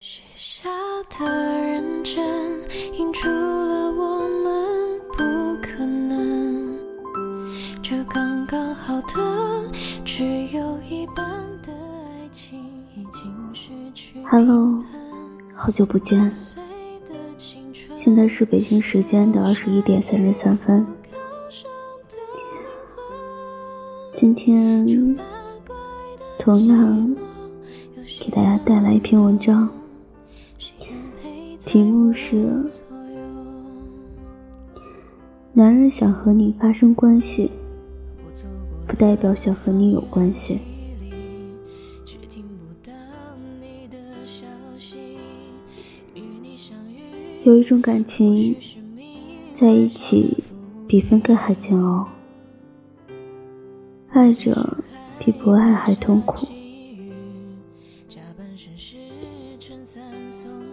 许下的认真，映出了我们不可能。这刚刚好的，只有一半的爱情已经失去 Hello，好久不见。现在是北京时间的二十一点三十三分。今天同样给大家带来一篇文章，题目是：男人想和你发生关系，不代表想和你有关系。有一种感情，在一起比分开还煎熬，爱着比不爱还痛苦。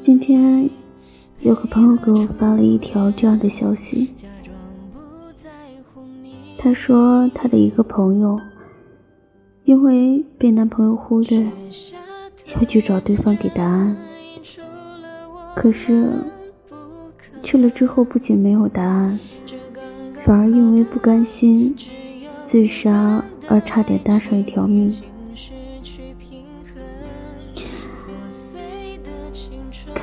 今天有个朋友给我发了一条这样的消息，他说他的一个朋友因为被男朋友忽略，要去找对方给答案，可是。去了之后，不仅没有答案，反而因为不甘心自杀而差点搭上一条命。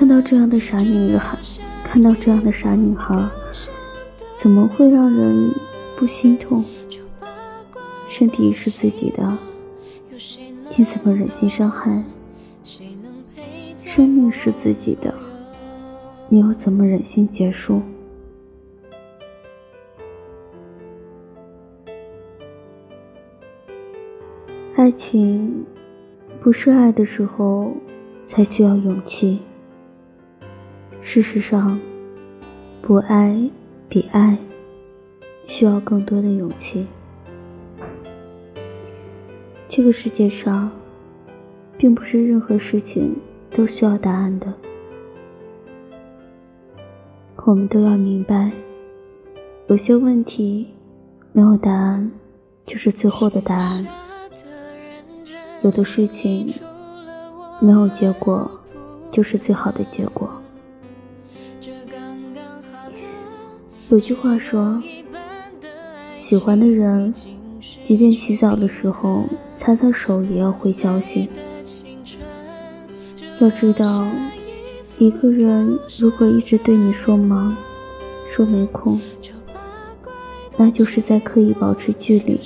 看到这样的傻女孩，看到这样的傻女孩，怎么会让人不心痛？身体是自己的，你怎么忍心伤害？生命是自己的。你又怎么忍心结束？爱情不是爱的时候才需要勇气。事实上，不爱比爱需要更多的勇气。这个世界上，并不是任何事情都需要答案的。我们都要明白，有些问题没有答案，就是最后的答案；有的事情没有结果，就是最好的结果。有句话说，喜欢的人，即便洗澡的时候擦擦手，也要回消息。要知道。一个人如果一直对你说忙，说没空，那就是在刻意保持距离。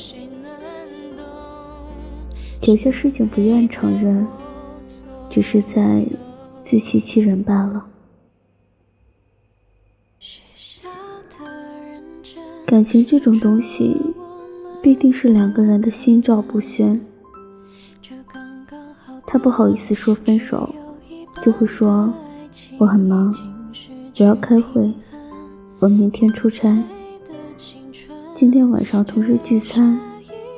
有些事情不愿承认，只是在自欺欺人罢了。感情这种东西，必定是两个人的心照不宣。他不好意思说分手，就会说。我很忙，我要开会。我明天出差。今天晚上同事聚餐，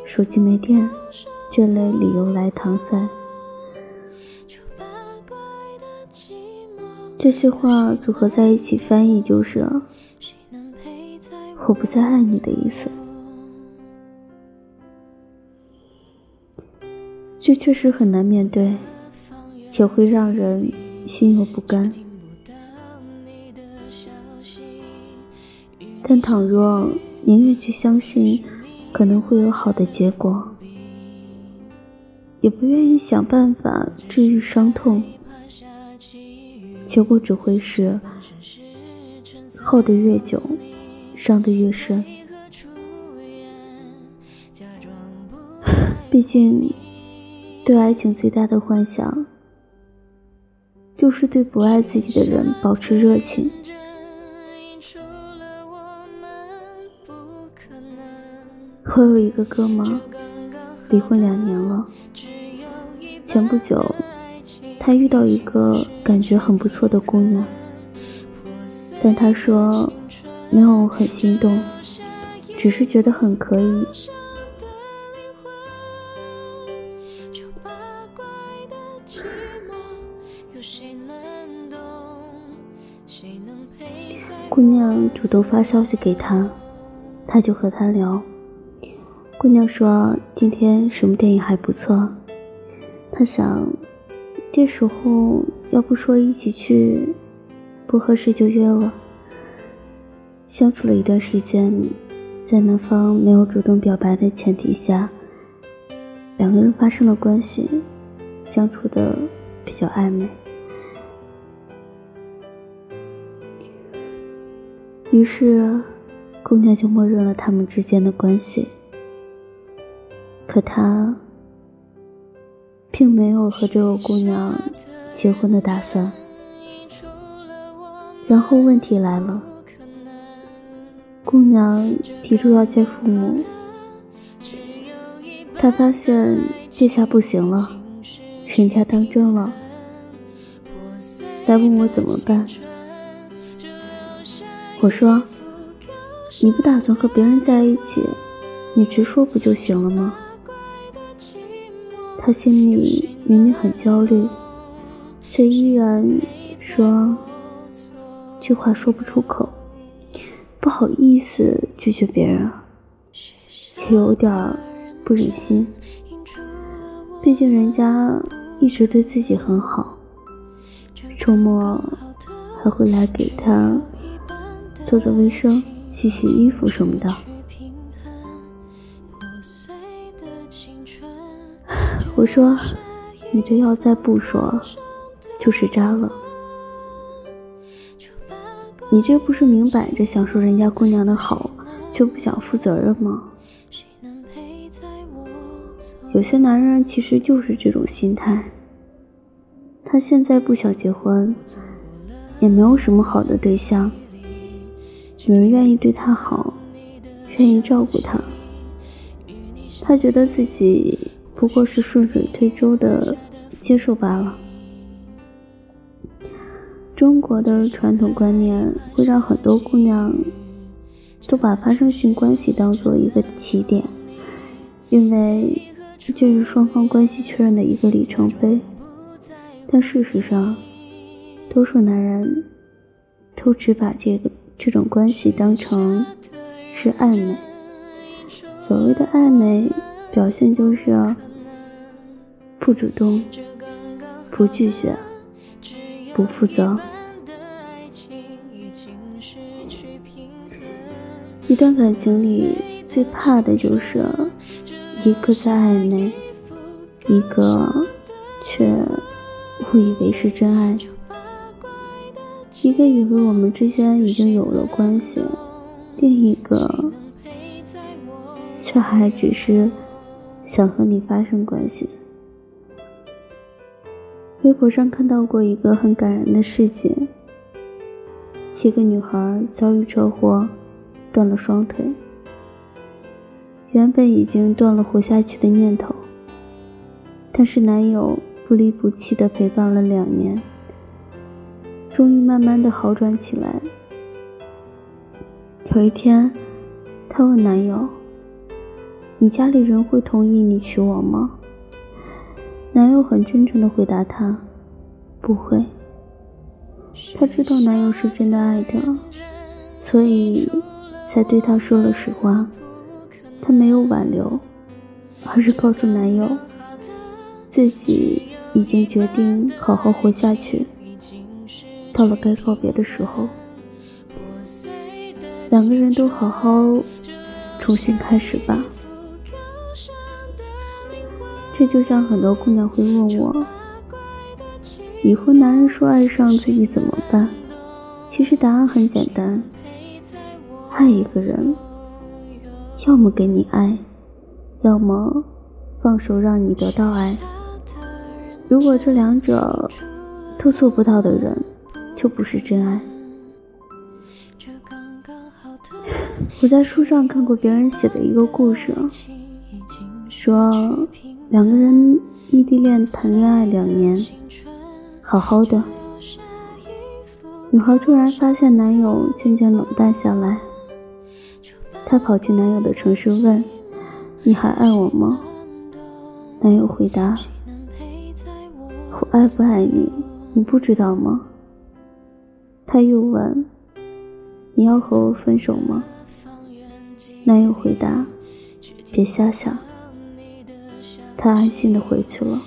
手机没电，这类理由来搪塞。这些话组合在一起翻译就是“我不再爱你”的意思。这确实很难面对，也会让人。心有不甘，但倘若宁愿去相信可能会有好的结果，也不愿意想办法治愈伤痛，结果只会是耗得越久，伤得越深。毕竟，对爱情最大的幻想。就是对不爱自己的人保持热情。我有一个哥们，离婚两年了。前不久，他遇到一个感觉很不错的姑娘，但他说没有很心动，只是觉得很可以。姑娘主动发消息给他，他就和他聊。姑娘说今天什么电影还不错。他想，这时候要不说一起去，不合适就约了。相处了一段时间，在男方没有主动表白的前提下，两个人发生了关系，相处的比较暧昧。于是，姑娘就默认了他们之间的关系。可他并没有和这个姑娘结婚的打算。然后问题来了，姑娘提出要见父母，他发现这下不行了，人家当真了，来问我怎么办。我说：“你不打算和别人在一起，你直说不就行了吗？”他心里明明很焦虑，却依然说句话说不出口，不好意思拒绝别人，也有点不忍心。毕竟人家一直对自己很好，周末还会来给他做做卫生、洗洗衣服什么的。我说：“你这要再不说，就是渣了。你这不是明摆着享受人家姑娘的好，就不想负责任吗？有些男人其实就是这种心态。他现在不想结婚，也没有什么好的对象，有人愿意对他好，愿意照顾他，他觉得自己。”不过是顺水推舟的接受罢了。中国的传统观念会让很多姑娘都把发生性关系当做一个起点，因为这是双方关系确认的一个里程碑。但事实上，多数男人都只把这个这种关系当成是暧昧。所谓的暧昧。表现就是不主动、不拒绝、不负责。一段感情里最怕的就是一个在暧昧，一个却误以为是真爱，一个以为我们之间已经有了关系，另一个却还只是。想和你发生关系。微博上看到过一个很感人的事情：一个女孩遭遇车祸，断了双腿，原本已经断了活下去的念头，但是男友不离不弃的陪伴了两年，终于慢慢的好转起来。有一天，她问男友。你家里人会同意你娶我吗？男友很真诚的回答她：“不会。”她知道男友是真的爱她，所以才对他说了实话。他没有挽留，而是告诉男友，自己已经决定好好活下去。到了该告别的时候，两个人都好好重新开始吧。这就像很多姑娘会问我，以后男人说爱上自己怎么办？其实答案很简单，爱一个人，要么给你爱，要么放手让你得到爱。如果这两者都做不到的人，就不是真爱。我在书上看过别人写的一个故事，说。两个人异地恋谈恋爱两年，好好的。女孩突然发现男友渐渐冷淡下来，她跑去男友的城市问：“你还爱我吗？”男友回答：“我爱不爱你，你不知道吗？”她又问：“你要和我分手吗？”男友回答：“别瞎想。”他安心的回去了。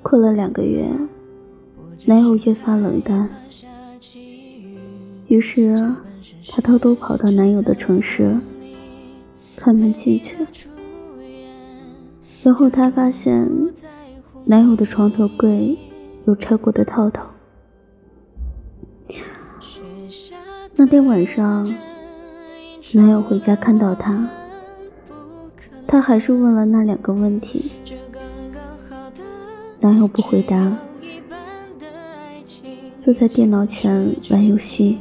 过了两个月，男友越发冷淡，于是她偷偷跑到男友的城市，开门进去，然后她发现男友的床头柜有拆过的套套。那天晚上，男友回家看到她，她还是问了那两个问题。男友不回答，坐在电脑前玩游戏。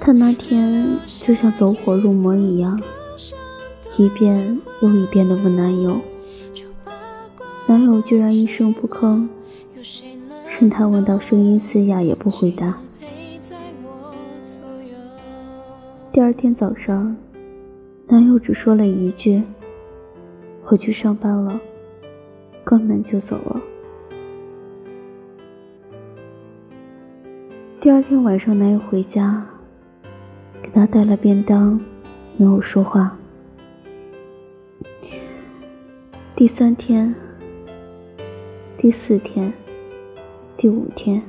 他那天就像走火入魔一样，一遍又一遍的问男友，男友居然一声不吭，任他问到声音嘶哑也不回答。第二天早上，男友只说了一句。我去上班了，关门就走了。第二天晚上，男友回家，给他带了便当，没有说话。第三天、第四天、第五天，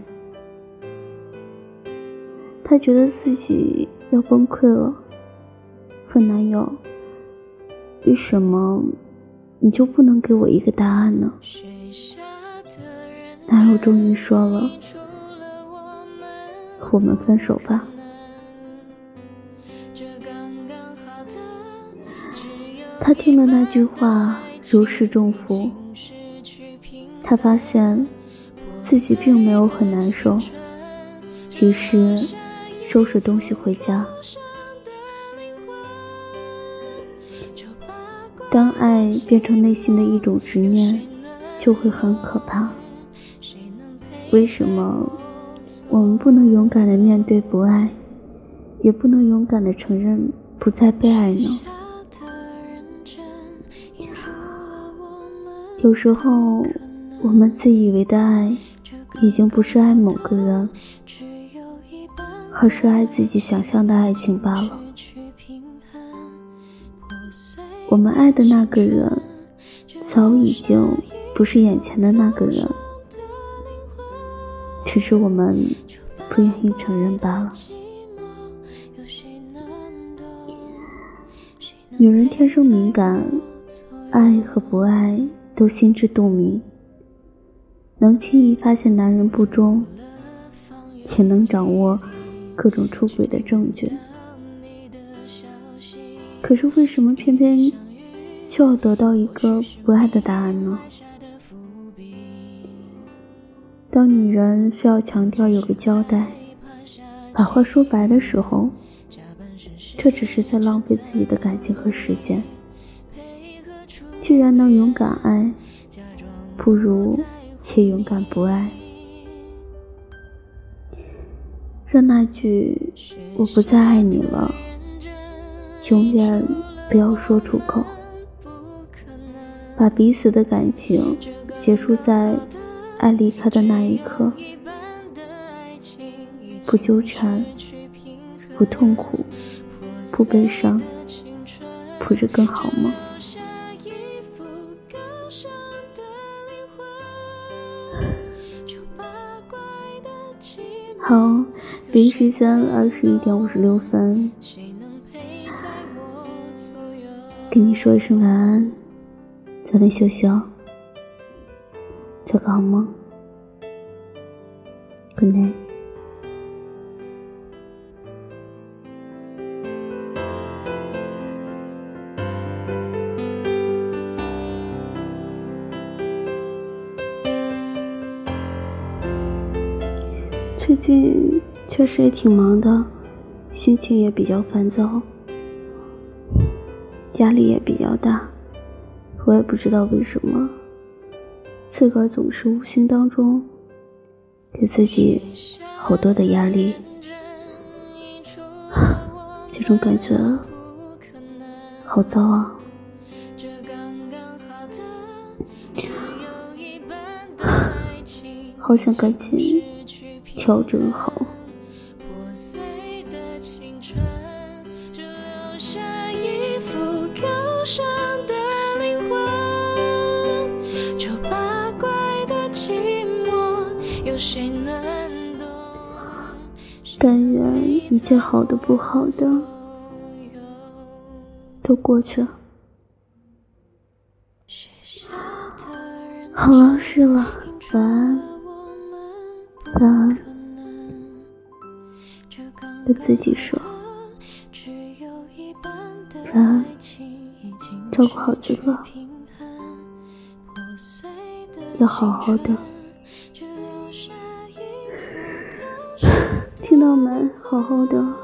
她觉得自己要崩溃了，问男友：“为什么？”你就不能给我一个答案呢？男友终于说了：“我们分手吧。”他听了那句话，如释重负。他发现自己并没有很难受，于是收拾东西回家。当爱变成内心的一种执念，就会很可怕。为什么我们不能勇敢的面对不爱，也不能勇敢的承认不再被爱呢？有时候，我们自以为的爱，已经不是爱某个人，而是爱自己想象的爱情罢了。我们爱的那个人，早已经不是眼前的那个人，只是我们不愿意承认罢了。女人天生敏感，爱和不爱都心知肚明，能轻易发现男人不忠，且能掌握各种出轨的证据。可是为什么偏偏就要得到一个不爱的答案呢？当女人需要强调有个交代，把话说白的时候，这只是在浪费自己的感情和时间。既然能勇敢爱，不如也勇敢不爱，让那句“我不再爱你了”。永远不要说出口，把彼此的感情结束在爱离开的那一刻，不纠缠，不痛苦，不悲伤，不是更好吗？好，北京时间二十一点五十六分。跟你说一声晚安，早点休息哦，做个好梦，Good night。最近确实也挺忙的，心情也比较烦躁。压力也比较大，我也不知道为什么，自个儿总是无形当中给自己好多的压力，这种感觉好糟啊！好想赶紧调整好。一切好的不好的都过去了。好了，睡了，晚安，晚安。对自己说，晚安，照顾好自己，要好好的。好好的，